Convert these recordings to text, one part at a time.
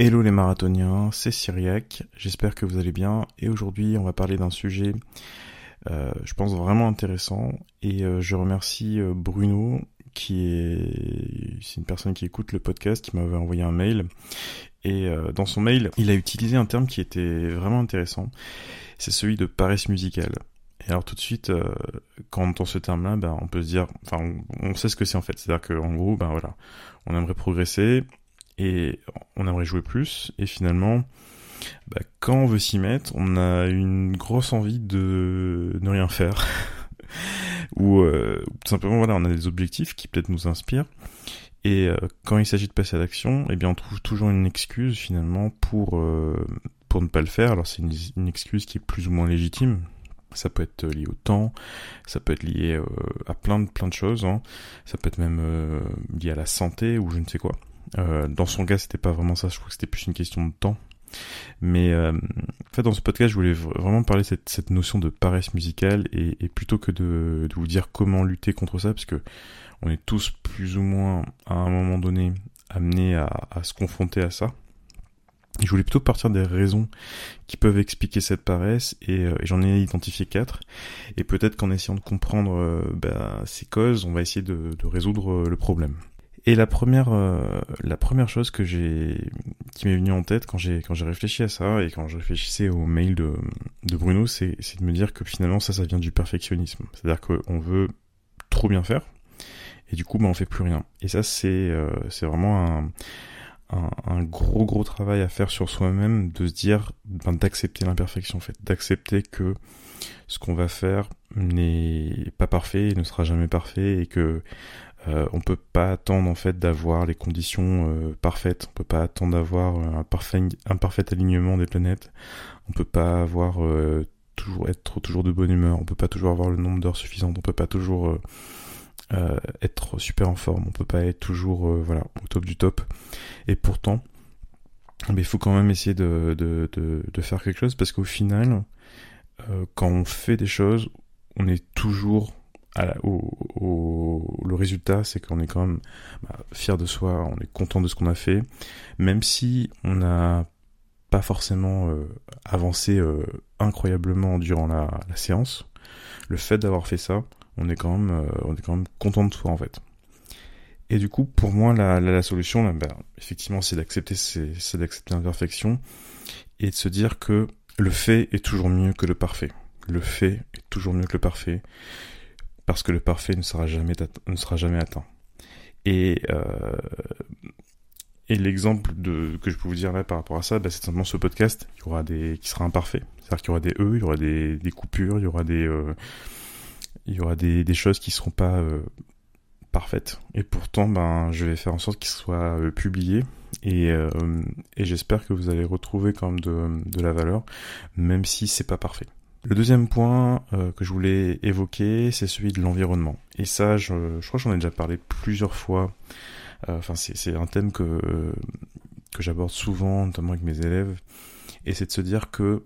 Hello les marathoniens, c'est Cyriac, j'espère que vous allez bien et aujourd'hui on va parler d'un sujet euh, je pense vraiment intéressant et euh, je remercie euh, Bruno qui est c'est une personne qui écoute le podcast qui m'avait envoyé un mail et dans son mail il a utilisé un terme qui était vraiment intéressant c'est celui de paresse musicale. Et alors tout de suite quand on entend ce terme là ben, on peut se dire enfin on, sait ce que c'est en fait. C'est à dire qu'en gros ben voilà on aimerait progresser et on aimerait jouer plus, et finalement, bah, quand on veut s'y mettre, on a une grosse envie de ne rien faire. ou euh, tout simplement, voilà, on a des objectifs qui peut-être nous inspirent. Et euh, quand il s'agit de passer à l'action, eh bien, on trouve toujours une excuse finalement pour euh, pour ne pas le faire. Alors c'est une, excuse qui est plus ou moins légitime. Ça peut être lié au temps, ça peut être lié à plein de plein de choses. Hein. Ça peut être même lié à la santé ou je ne sais quoi. Euh, dans son cas, c'était pas vraiment ça. Je crois que c'était plus une question de temps. Mais euh, en fait, dans ce podcast, je voulais vraiment parler de cette, cette notion de paresse musicale et, et plutôt que de, de, vous dire comment lutter contre ça, parce que on est tous plus ou moins à un moment donné amenés à, à se confronter à ça. Je voulais plutôt partir des raisons qui peuvent expliquer cette paresse et, euh, j'en ai identifié quatre. Et peut-être qu'en essayant de comprendre euh, bah, ces causes, on va essayer de, de résoudre le problème. Et la première, euh, la première chose que j'ai, qui m'est venue en tête quand j'ai quand j'ai réfléchi à ça et quand je réfléchissais au mail de, de Bruno, c'est c'est de me dire que finalement ça, ça vient du perfectionnisme. C'est-à-dire qu'on veut trop bien faire et du coup, ben on fait plus rien. Et ça, c'est euh, c'est vraiment un, un, un, gros gros travail à faire sur soi-même, de se dire, ben, d'accepter l'imperfection, en fait, d'accepter que ce qu'on va faire n'est pas parfait, ne sera jamais parfait et que euh, on peut pas attendre en fait d'avoir les conditions euh, parfaites. On peut pas attendre d'avoir un parfait, un parfait alignement des planètes. On peut pas avoir euh, toujours être toujours de bonne humeur. On peut pas toujours avoir le nombre d'heures suffisantes. On peut pas toujours euh, être super en forme. On peut pas être toujours voilà au top du top. Et pourtant, mais il faut quand même essayer de, de, de, de faire quelque chose parce qu'au final, quand on fait des choses, on est toujours au, le résultat, c'est qu'on est quand même bah, fier de soi, on est content de ce qu'on a fait, même si on n'a pas forcément euh, avancé euh, incroyablement durant la, séance. Le fait d'avoir fait ça, on est quand même, euh, on est quand même content de soi en fait. Et du coup, pour moi, la, la, solution, bah, effectivement, c'est d'accepter, c'est d'accepter l'imperfection et de se dire que le fait est toujours mieux que le parfait. Le fait est toujours mieux que le parfait parce que le parfait ne sera jamais, ne sera jamais atteint. Et, euh, l'exemple que je peux vous dire là par rapport à ça, bah, c'est simplement ce podcast qui, aura des, qui sera imparfait. C'est-à-dire qu'il y aura des E, il y aura des, coupures, il y aura des, euh, il y aura des, choses qui seront pas euh, parfaites. Et pourtant, ben, je vais faire en sorte qu'ils soient euh, euh, et j'espère que vous allez retrouver quand même de, de la valeur, même si c'est pas parfait. Le deuxième point euh, que je voulais évoquer, c'est celui de l'environnement. Et ça, je, je crois que j'en ai déjà parlé plusieurs fois. Euh, enfin, c'est un thème que, que j'aborde souvent, notamment avec mes élèves. Et c'est de se dire que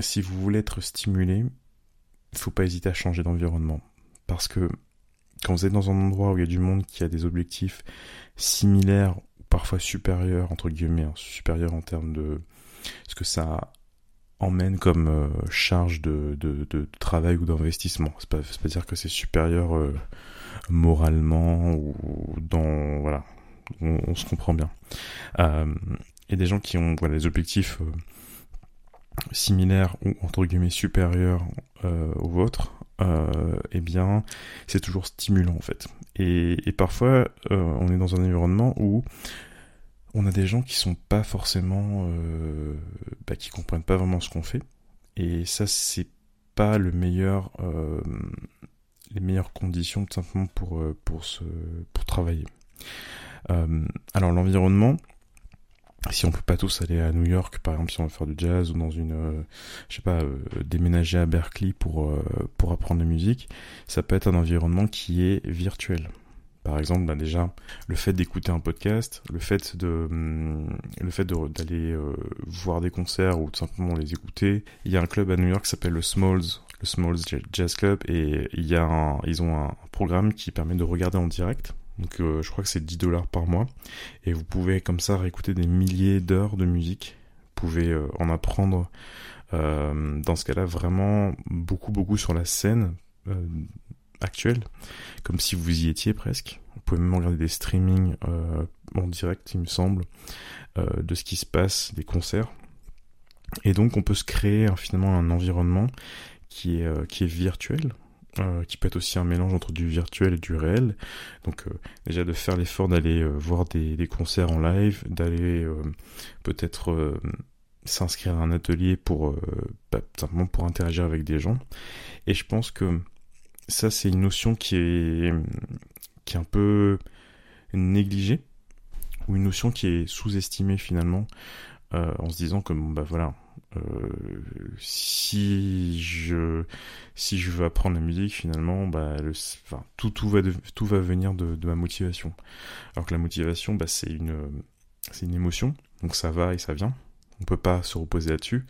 si vous voulez être stimulé, il faut pas hésiter à changer d'environnement. Parce que quand vous êtes dans un endroit où il y a du monde qui a des objectifs similaires ou parfois supérieurs, entre guillemets, hein, supérieurs en termes de ce que ça emmène comme euh, charge de, de, de, travail ou d'investissement. C'est pas, pas dire que c'est supérieur euh, moralement ou dans voilà, on, se comprend bien. Euh, et des gens qui ont voilà des objectifs euh, similaires ou entre guillemets supérieurs aux vôtres, eh bien c'est toujours stimulant en fait. Et, et parfois on est dans un environnement où on a des gens qui sont pas forcément, euh, bah, qui comprennent pas vraiment ce qu'on fait, et ça c'est pas le meilleur, euh, les meilleures conditions tout simplement pour euh, pour travailler. Alors l'environnement, si on peut pas tous aller à New York, par exemple, si on veut faire du jazz ou dans une, je sais pas, déménager à Berkeley pour pour apprendre la musique, ça peut être un environnement qui est virtuel. Par exemple, bah déjà, le fait d'écouter un podcast, le fait de, hum, le fait d'aller euh, voir des concerts ou tout simplement les écouter. Il y a un club à New York qui s'appelle le Smalls, le Smalls Jazz Club, et il y a un, ils ont un programme qui permet de regarder en direct. Donc je crois que c'est 10 dollars par mois. Et vous pouvez comme ça réécouter des milliers d'heures de musique. Vous pouvez en apprendre dans ce cas-là vraiment beaucoup beaucoup sur la scène actuelle, comme si vous y étiez presque. Vous pouvez même regarder des streamings en direct, il me semble, de ce qui se passe, des concerts. Et donc on peut se créer finalement un environnement qui est, euh, qui est virtuel, euh, qui peut être aussi un mélange entre du virtuel et du réel. Donc euh, déjà de faire l'effort d'aller voir des, des, concerts en live, d'aller peut-être s'inscrire à un atelier pour bah, simplement pour interagir avec des gens. Et je pense que ça c'est une notion qui est qui est un peu négligée ou une notion qui est sous-estimée finalement euh, en se disant que bah voilà, euh, si je si je veux apprendre la musique finalement, bah tout tout va tout va venir de, de ma motivation. Alors que la motivation, bah c'est une c'est une émotion, donc ça va et ça vient. On peut pas se reposer là-dessus.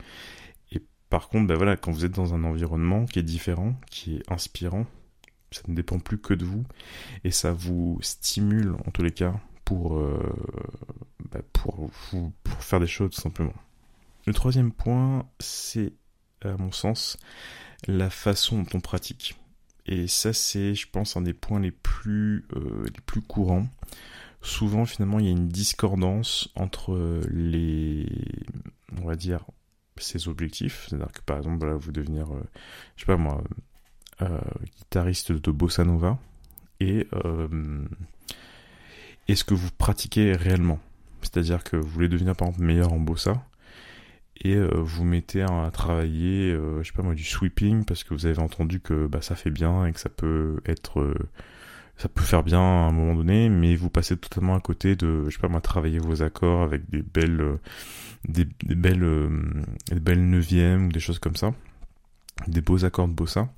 Par contre, bah voilà, quand vous êtes dans un environnement qui est différent, qui est inspirant, ça ne dépend plus que de vous et ça vous stimule en tous les cas pour, euh, pour faire des choses tout simplement. Le troisième point, c'est à mon sens la façon dont on pratique. Et ça, c'est, je pense, un des points les plus, euh, les plus courants. Souvent, finalement, il y a une discordance entre les, on va dire, ces objectifs. C'est-à-dire que, par exemple, vous devenir, euh, je sais pas moi, guitariste de bossa nova et est-ce que vous pratiquez réellement? C'est-à-dire que vous voulez devenir par exemple meilleur en bossa et euh, vous mettez à travailler, euh, je sais pas moi, du sweeping parce que vous avez entendu que bah, ça fait bien et que ça peut être, euh, ça peut faire bien à un moment donné, mais vous passez totalement à côté de, je sais pas moi, travailler vos accords avec des belles, des, belles, des belles neuvièmes ou des choses comme ça, des beaux accords de bossa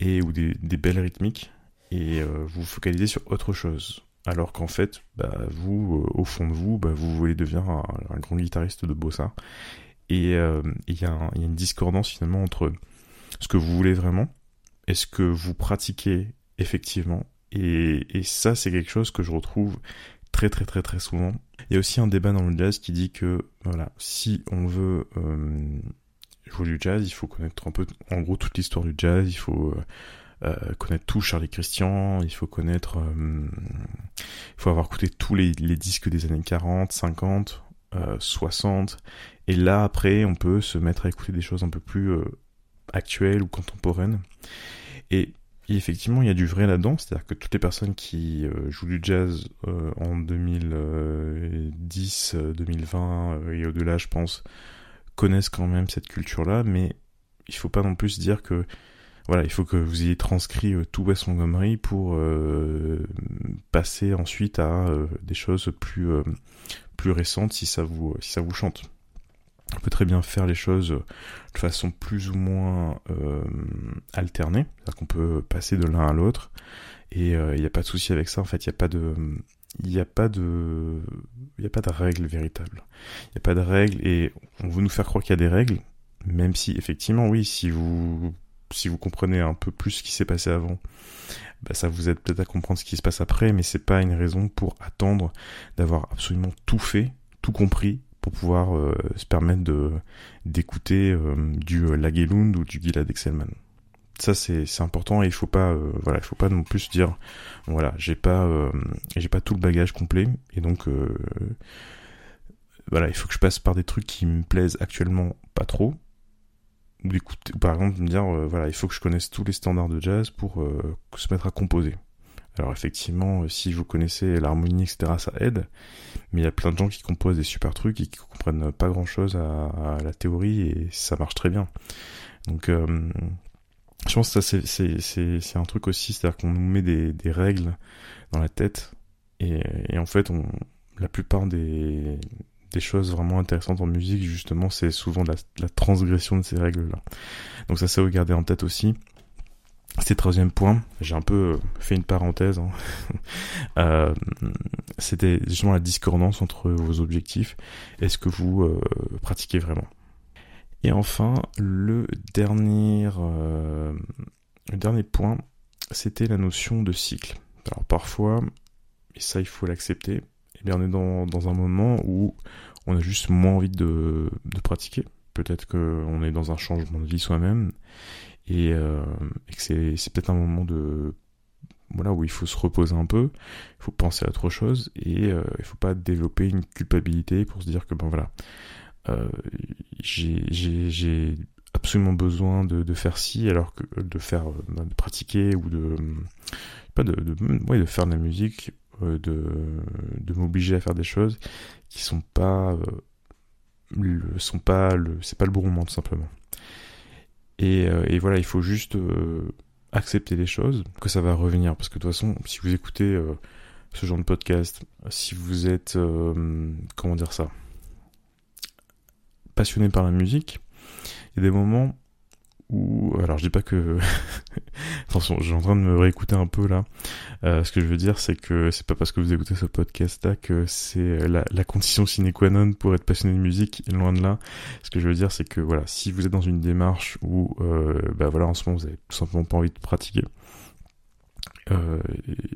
et ou des, belles rythmiques et vous vous focalisez sur autre chose alors qu'en fait, bah, vous, euh, au fond de vous, bah, vous voulez devenir un, grand guitariste de bossa. Et euh, il y, a une discordance finalement entre ce que vous voulez vraiment et ce que vous pratiquez effectivement. Et, ça, c'est quelque chose que je retrouve très très très très souvent. Il y a aussi un débat dans le jazz qui dit que voilà, si on veut euh, jouer du jazz, il faut connaître un peu, en gros, toute l'histoire du jazz. Il faut euh, connaître tout Charlie Christian, il faut connaître, euh, il faut avoir écouté tous les, les, disques des années 40, 50, 60, et là après on peut se mettre à écouter des choses un peu plus euh, actuelles ou contemporaines. Et, effectivement il y a du vrai là-dedans, c'est-à-dire que toutes les personnes qui jouent du jazz en 2010, 2020 et au-delà je pense connaissent quand même cette culture-là, mais il faut pas non plus dire que voilà, il faut que vous ayez transcrit euh, tout West Montgomery pour euh, passer ensuite à euh, des choses plus plus récentes si ça vous si ça vous chante. On peut très bien faire les choses de façon plus ou moins alternée, c'est-à-dire qu'on peut passer de l'un à l'autre et il n'y a pas de souci avec ça. En fait, il n'y a pas de il n'y a pas de il a pas de règles véritables. Il n'y a pas de règles et on veut nous faire croire qu'il y a des règles, même si effectivement oui, si vous si vous comprenez un peu plus ce qui s'est passé avant, bah, ça vous aide peut-être à comprendre ce qui se passe après, mais c'est pas une raison pour attendre d'avoir absolument tout fait, tout compris, pour pouvoir euh, se permettre de d'écouter euh, du euh, Lagelund ou du Gilad Excelman. Ça c'est important et il faut pas voilà il faut pas non plus dire voilà j'ai pas j'ai pas tout le bagage complet et donc voilà il faut que je passe par des trucs qui me plaisent actuellement pas trop ou par exemple me dire voilà il faut que je connaisse tous les standards de jazz pour se mettre à composer alors effectivement euh, si vous connaissez l'harmonie etc ça aide mais il y a plein de gens qui composent des super trucs et qui comprennent pas grand chose à, la théorie et ça marche très bien donc je pense que ça c'est un truc aussi c'est à dire qu'on nous met des, des règles dans la tête et, et en fait on la plupart des des choses vraiment intéressantes en musique, justement, c'est souvent la, la, transgression de ces règles-là. Donc ça, c'est à garder en tête aussi. C'est troisième point, j'ai un peu fait une parenthèse. Hein. euh, C'était justement la discordance entre vos objectifs et ce que vous euh, pratiquez vraiment. Et enfin, le dernier, euh, dernier point, c'était la notion de cycle. Alors parfois, et ça il faut l'accepter, eh bien on est dans, dans un moment où on a juste moins envie de, de pratiquer. Peut-être qu'on est dans un changement de vie soi-même et, euh, et que c'est, peut-être un moment de voilà où il faut se reposer un peu, il faut penser à autre chose et euh, il faut pas développer une culpabilité pour se dire que ben voilà euh, j'ai, absolument besoin de, faire ci alors que de faire ben, de pratiquer ou de pas de, de de faire de la musique euh, de de m'obliger à faire des choses qui sont pas euh, le, sont pas le c'est pas le bon moment tout simplement et, euh, et voilà il faut juste accepter les choses. Que ça va revenir. Parce que de toute façon si vous écoutez ce genre de podcast si vous êtes comment dire ça passionné par la musique il y a des moments où alors je dis pas que attention j'ai en train de me réécouter un peu là. Euh, ce que je veux dire c'est que c'est pas parce que vous écoutez ce podcast là que c'est la, la, condition sine qua non pour être passionné de musique loin de là. Ce que je veux dire c'est que voilà si vous êtes dans une démarche où euh, bah voilà en ce moment vous avez tout simplement pas envie de pratiquer euh,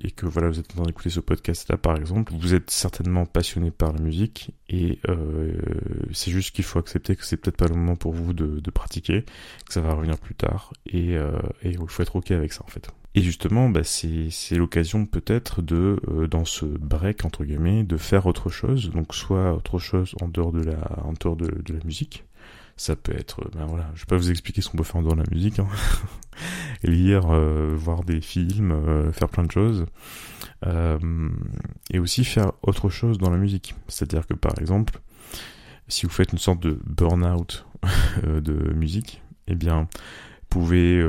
et que voilà vous êtes en train d'écouter ce podcast là par exemple vous êtes certainement passionné par la musique et euh, c'est juste qu'il faut accepter que c'est peut-être pas le moment pour vous de, de, pratiquer que ça va revenir plus tard et, euh, et il faut être ok avec ça en fait. Et justement bah, c'est l'occasion peut-être de euh, dans ce break entre guillemets de faire autre chose donc soit autre chose en dehors de la en dehors de, de la musique ça peut être, ben voilà, je vais pas vous expliquer ce qu'on peut faire en dehors de la musique, hein. lire, euh, voir des films, euh, faire plein de choses, euh, et aussi faire autre chose dans la musique. C'est-à-dire que par exemple, si vous faites une sorte de burn-out de musique, eh bien, vous pouvez,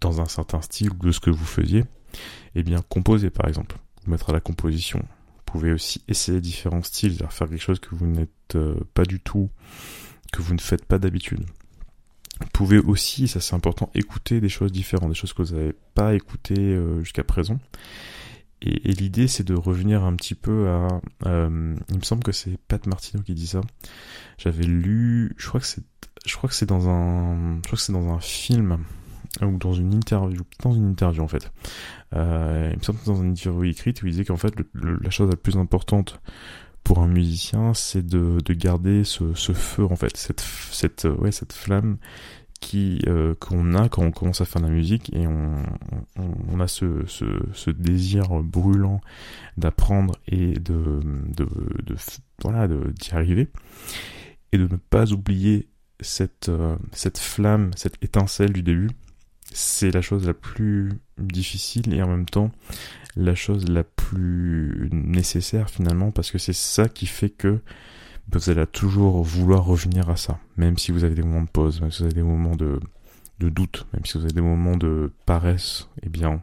dans un certain style de ce que vous faisiez, eh bien, composer par exemple, vous mettre à la composition, pouvez aussi essayer différents styles, faire quelque chose que vous n'êtes euh, pas du tout, que vous ne faites pas d'habitude. Vous pouvez aussi, ça c'est important, écouter des choses différentes, des choses que vous n'avez pas écoutées euh, jusqu'à présent. Et, l'idée c'est de revenir un petit peu à... Euh, il me semble que c'est Pat Martino qui dit ça. J'avais lu, je crois que c'est, je crois que c'est dans un, je crois que c'est dans un film ou dans une interview, dans une interview en fait. Il me semble que dans une interview écrite où il disait qu'en fait la chose la plus importante pour un musicien, c'est de, de garder ce, ce, feu en fait, cette cette ouais cette flamme qui euh, qu'on a quand on commence à faire de la musique et on, on, on a ce, ce, ce, désir brûlant d'apprendre et de, de, de voilà d'y arriver et de ne pas oublier cette euh, cette flamme cette étincelle du début c'est la chose la plus difficile et en même temps la chose la plus nécessaire finalement parce que c'est ça qui fait que vous allez toujours vouloir revenir à ça, même si vous avez des moments de pause, même si vous avez des moments de, de doute, même si vous avez des moments de paresse, eh bien,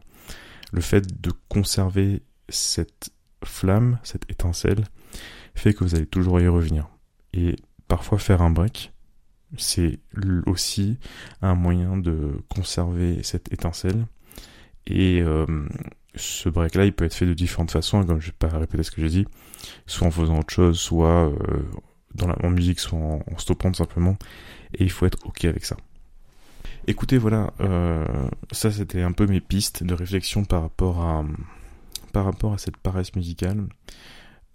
le fait de conserver cette flamme, cette étincelle, fait que vous allez toujours y revenir. Et parfois faire un break, c'est aussi un moyen de conserver cette étincelle. Et euh, ce break-là, il peut être fait de différentes façons, comme je vais pas répéter ce que j'ai dit, soit en faisant autre chose, soit euh, dans la en musique, soit en, en, stoppant tout simplement. Et il faut être ok avec ça. Écoutez, voilà, euh, ça c'était un peu mes pistes de réflexion par rapport à par rapport à cette paresse musicale.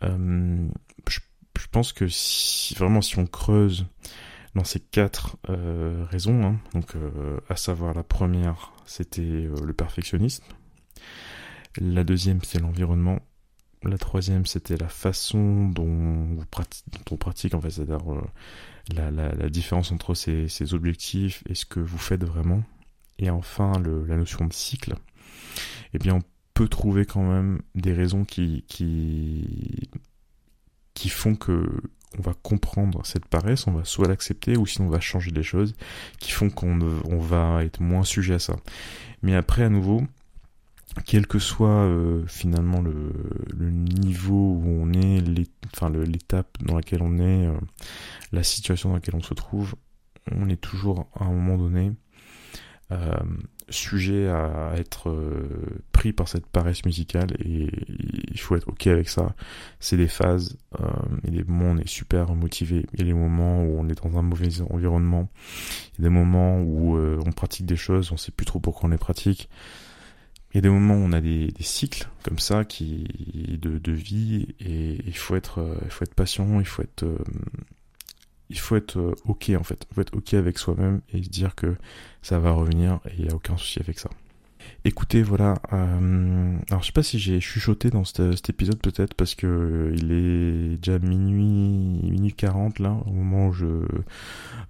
Euh, je, je, pense que si vraiment si on creuse dans ces quatre euh, raisons. Hein. Donc, euh, à savoir la première, c'était euh, le perfectionnisme. La deuxième, c'est l'environnement. La troisième, c'était la façon dont, vous on pratique, en fait, c'est-à-dire la, différence entre ces, objectifs et ce que vous faites vraiment. Et enfin, la notion de cycle. Eh bien, on peut trouver quand même des raisons qui, qui font que on va comprendre cette paresse, on va soit l'accepter ou sinon on va changer les choses qui font qu'on on va être moins sujet à ça. Mais après, à nouveau, quel que soit euh, finalement le, le, niveau où on est, enfin l'étape dans laquelle on est, euh, la situation dans laquelle on se trouve, on est toujours à un moment donné euh, sujet à être euh, pris par cette paresse musicale et il faut être ok avec ça. C'est des phases, euh, a des moments où on est super motivé, il y a des moments où on est dans un mauvais environnement, il y a des moments où euh, on pratique des choses, on sait plus trop pourquoi on les pratique. Il y a des moments où on a des, cycles comme ça qui de, de vie et il faut être il faut être patient, il faut être il faut être ok en fait, il faut être ok avec soi-même et se dire que ça va revenir et il n'y a aucun souci avec ça. Écoutez, voilà. Euh, alors, je sais pas si j'ai chuchoté dans cet, épisode, peut-être, parce que euh, il est déjà minuit, minuit 40, là, au moment où je,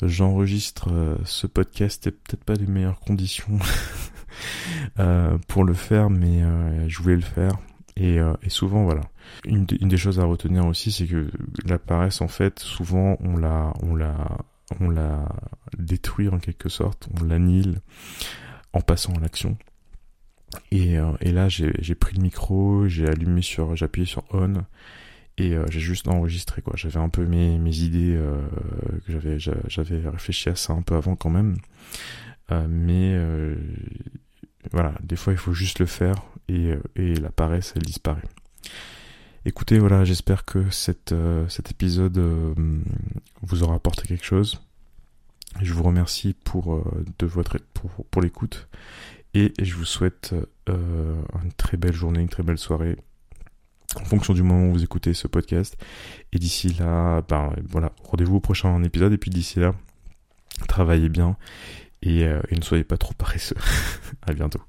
j'enregistre euh, ce podcast. Et peut-être pas les meilleures conditions pour le faire, mais je voulais le faire. Et, et souvent, voilà. Une, une, des choses à retenir aussi, c'est que la paresse, en fait, souvent, on la, on la, on la détruit en quelque sorte, on l'annihile en passant à l'action. Et, euh, et là, j'ai pris le micro, j'ai allumé sur, j'ai appuyé sur on et euh, j'ai juste enregistré quoi. J'avais un peu mes, mes idées, euh, que j'avais j'avais réfléchi à ça un peu avant quand même, mais voilà, des fois il faut juste le faire et, et la paresse elle disparaît. Écoutez, voilà, j'espère que cette, cet épisode vous aura apporté quelque chose. Je vous remercie pour de votre pour, pour l'écoute et je vous souhaite euh, une très belle journée, une très belle soirée en fonction du moment où vous écoutez ce podcast. Et d'ici là, ben voilà, rendez-vous au prochain épisode. Et puis d'ici là, travaillez bien et, euh, et ne soyez pas trop paresseux. à bientôt.